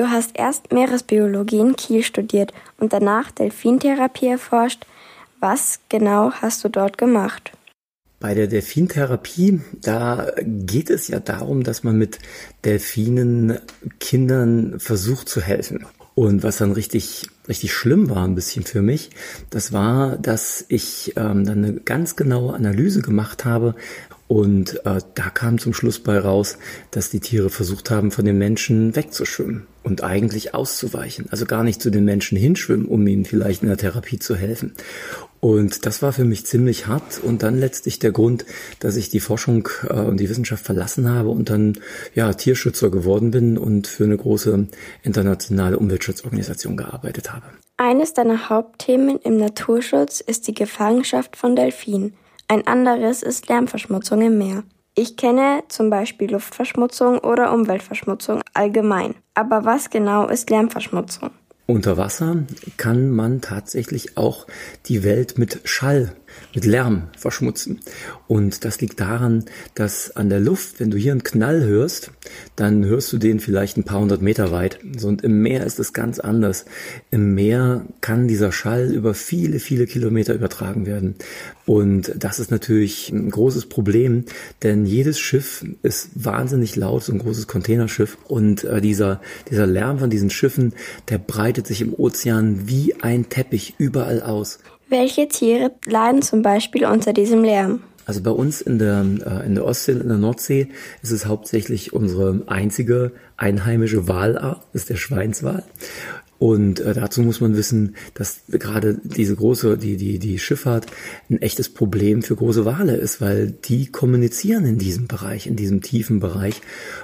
Du hast erst Meeresbiologie in Kiel studiert und danach Delfintherapie erforscht. Was genau hast du dort gemacht? Bei der Delfintherapie, da geht es ja darum, dass man mit Delfinen Kindern versucht zu helfen. Und was dann richtig, richtig schlimm war ein bisschen für mich, das war, dass ich ähm, dann eine ganz genaue Analyse gemacht habe, und äh, da kam zum Schluss bei raus, dass die Tiere versucht haben, von den Menschen wegzuschwimmen und eigentlich auszuweichen. Also gar nicht zu den Menschen hinschwimmen, um ihnen vielleicht in der Therapie zu helfen. Und das war für mich ziemlich hart und dann letztlich der Grund, dass ich die Forschung äh, und die Wissenschaft verlassen habe und dann ja Tierschützer geworden bin und für eine große internationale Umweltschutzorganisation gearbeitet habe. Eines deiner Hauptthemen im Naturschutz ist die Gefangenschaft von Delfinen. Ein anderes ist Lärmverschmutzung im Meer. Ich kenne zum Beispiel Luftverschmutzung oder Umweltverschmutzung allgemein. Aber was genau ist Lärmverschmutzung? Unter Wasser kann man tatsächlich auch die Welt mit Schall mit Lärm verschmutzen. Und das liegt daran, dass an der Luft, wenn du hier einen Knall hörst, dann hörst du den vielleicht ein paar hundert Meter weit. Und im Meer ist es ganz anders. Im Meer kann dieser Schall über viele, viele Kilometer übertragen werden. Und das ist natürlich ein großes Problem, denn jedes Schiff ist wahnsinnig laut, so ein großes Containerschiff. Und äh, dieser, dieser Lärm von diesen Schiffen, der breitet sich im Ozean wie ein Teppich überall aus. Welche Tiere leiden zum Beispiel unter diesem Lärm? Also bei uns in der, äh, in der Ostsee, in der Nordsee ist es hauptsächlich unsere einzige einheimische Walart, ist der Schweinswal. Und äh, dazu muss man wissen, dass gerade diese große, die, die, die Schifffahrt ein echtes Problem für große Wale ist, weil die kommunizieren in diesem Bereich, in diesem tiefen Bereich,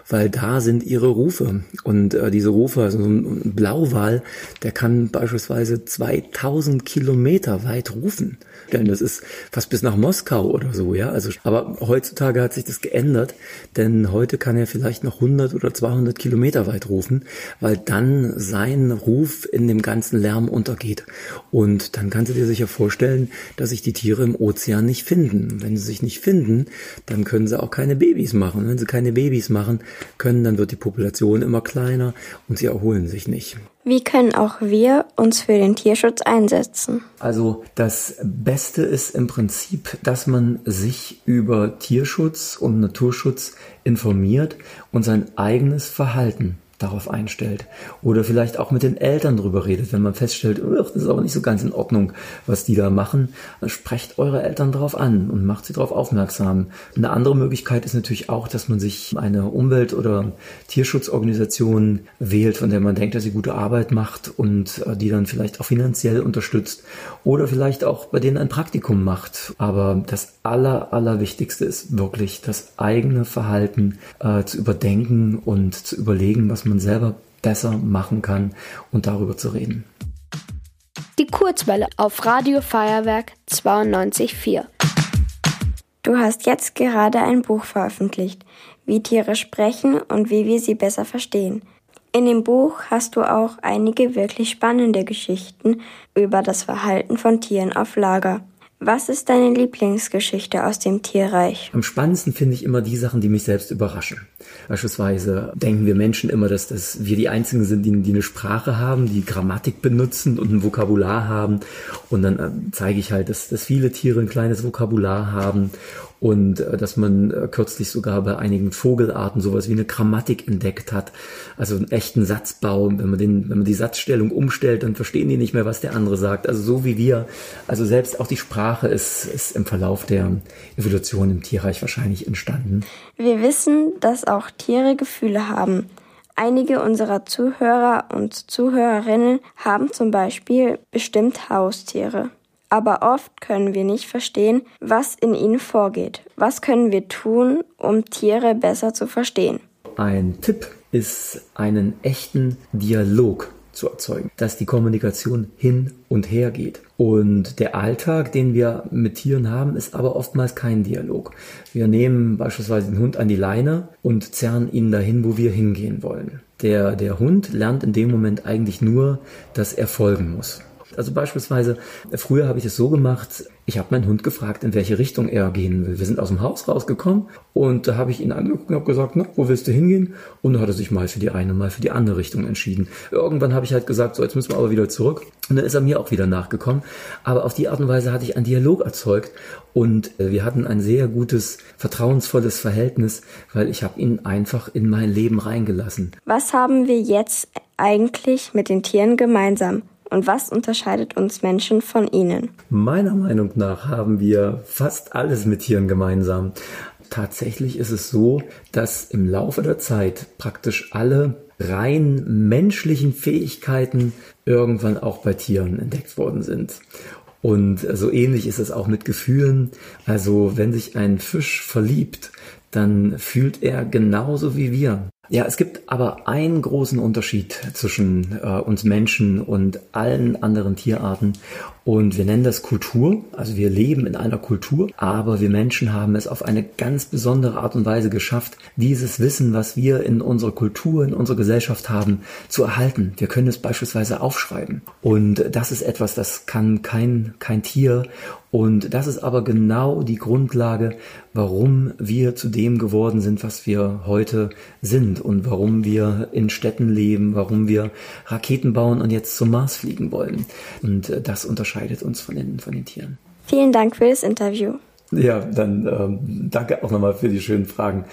weil da sind ihre Rufe. Und äh, diese Rufe, also so ein Blauwal, der kann beispielsweise 2000 Kilometer weit rufen. Denn das ist fast bis nach Moskau oder so, ja. Also, aber heutzutage hat sich das geändert, denn heute kann er vielleicht noch 100 oder 200 Kilometer weit rufen, weil dann sein Ruf Ruf in dem ganzen Lärm untergeht. Und dann kannst du dir sicher vorstellen, dass sich die Tiere im Ozean nicht finden. Wenn sie sich nicht finden, dann können sie auch keine Babys machen. Wenn sie keine Babys machen können, dann wird die Population immer kleiner und sie erholen sich nicht. Wie können auch wir uns für den Tierschutz einsetzen? Also das Beste ist im Prinzip, dass man sich über Tierschutz und Naturschutz informiert und sein eigenes Verhalten darauf einstellt. Oder vielleicht auch mit den Eltern drüber redet, wenn man feststellt, das ist aber nicht so ganz in Ordnung, was die da machen. Sprecht eure Eltern darauf an und macht sie darauf aufmerksam. Eine andere Möglichkeit ist natürlich auch, dass man sich eine Umwelt- oder Tierschutzorganisation wählt, von der man denkt, dass sie gute Arbeit macht und äh, die dann vielleicht auch finanziell unterstützt. Oder vielleicht auch bei denen ein Praktikum macht. Aber das Aller, Allerwichtigste ist wirklich das eigene Verhalten äh, zu überdenken und zu überlegen, was man selber besser machen kann und darüber zu reden. Die Kurzwelle auf Radio Feuerwerk 92.4. Du hast jetzt gerade ein Buch veröffentlicht, wie Tiere sprechen und wie wir sie besser verstehen. In dem Buch hast du auch einige wirklich spannende Geschichten über das Verhalten von Tieren auf Lager. Was ist deine Lieblingsgeschichte aus dem Tierreich? Am spannendsten finde ich immer die Sachen, die mich selbst überraschen. Beispielsweise denken wir Menschen immer, dass, dass wir die Einzigen sind, die, die eine Sprache haben, die Grammatik benutzen und ein Vokabular haben. Und dann äh, zeige ich halt, dass, dass viele Tiere ein kleines Vokabular haben und äh, dass man äh, kürzlich sogar bei einigen Vogelarten sowas wie eine Grammatik entdeckt hat, also einen echten Satzbau. Wenn man den, wenn man die Satzstellung umstellt, dann verstehen die nicht mehr, was der andere sagt. Also so wie wir. Also selbst auch die Sprache ist, ist im Verlauf der Evolution im Tierreich wahrscheinlich entstanden. Wir wissen, dass auch Tiere Gefühle haben. Einige unserer Zuhörer und Zuhörerinnen haben zum Beispiel bestimmt Haustiere aber oft können wir nicht verstehen, was in ihnen vorgeht. Was können wir tun, um Tiere besser zu verstehen? Ein Tipp ist, einen echten Dialog zu erzeugen, dass die Kommunikation hin und her geht. Und der Alltag, den wir mit Tieren haben, ist aber oftmals kein Dialog. Wir nehmen beispielsweise den Hund an die Leine und zerren ihn dahin, wo wir hingehen wollen. Der, der Hund lernt in dem Moment eigentlich nur, dass er folgen muss. Also beispielsweise, früher habe ich es so gemacht, ich habe meinen Hund gefragt, in welche Richtung er gehen will. Wir sind aus dem Haus rausgekommen und da habe ich ihn angeguckt und habe gesagt, na, wo willst du hingehen? Und dann hat er sich mal für die eine, mal für die andere Richtung entschieden. Irgendwann habe ich halt gesagt, so jetzt müssen wir aber wieder zurück. Und dann ist er mir auch wieder nachgekommen. Aber auf die Art und Weise hatte ich einen Dialog erzeugt und äh, wir hatten ein sehr gutes, vertrauensvolles Verhältnis, weil ich habe ihn einfach in mein Leben reingelassen. Was haben wir jetzt eigentlich mit den Tieren gemeinsam? Und was unterscheidet uns Menschen von ihnen? Meiner Meinung nach haben wir fast alles mit Tieren gemeinsam. Tatsächlich ist es so, dass im Laufe der Zeit praktisch alle rein menschlichen Fähigkeiten irgendwann auch bei Tieren entdeckt worden sind. Und so ähnlich ist es auch mit Gefühlen. Also wenn sich ein Fisch verliebt, dann fühlt er genauso wie wir. Ja, es gibt aber einen großen Unterschied zwischen äh, uns Menschen und allen anderen Tierarten. Und wir nennen das Kultur. Also wir leben in einer Kultur, aber wir Menschen haben es auf eine ganz besondere Art und Weise geschafft, dieses Wissen, was wir in unserer Kultur, in unserer Gesellschaft haben, zu erhalten. Wir können es beispielsweise aufschreiben. Und das ist etwas, das kann kein, kein Tier. Und das ist aber genau die Grundlage, warum wir zu dem geworden sind, was wir heute sind und warum wir in Städten leben, warum wir Raketen bauen und jetzt zum Mars fliegen wollen. Und äh, das unterscheidet uns von den, von den Tieren. Vielen Dank für das Interview. Ja, dann ähm, danke auch nochmal für die schönen Fragen.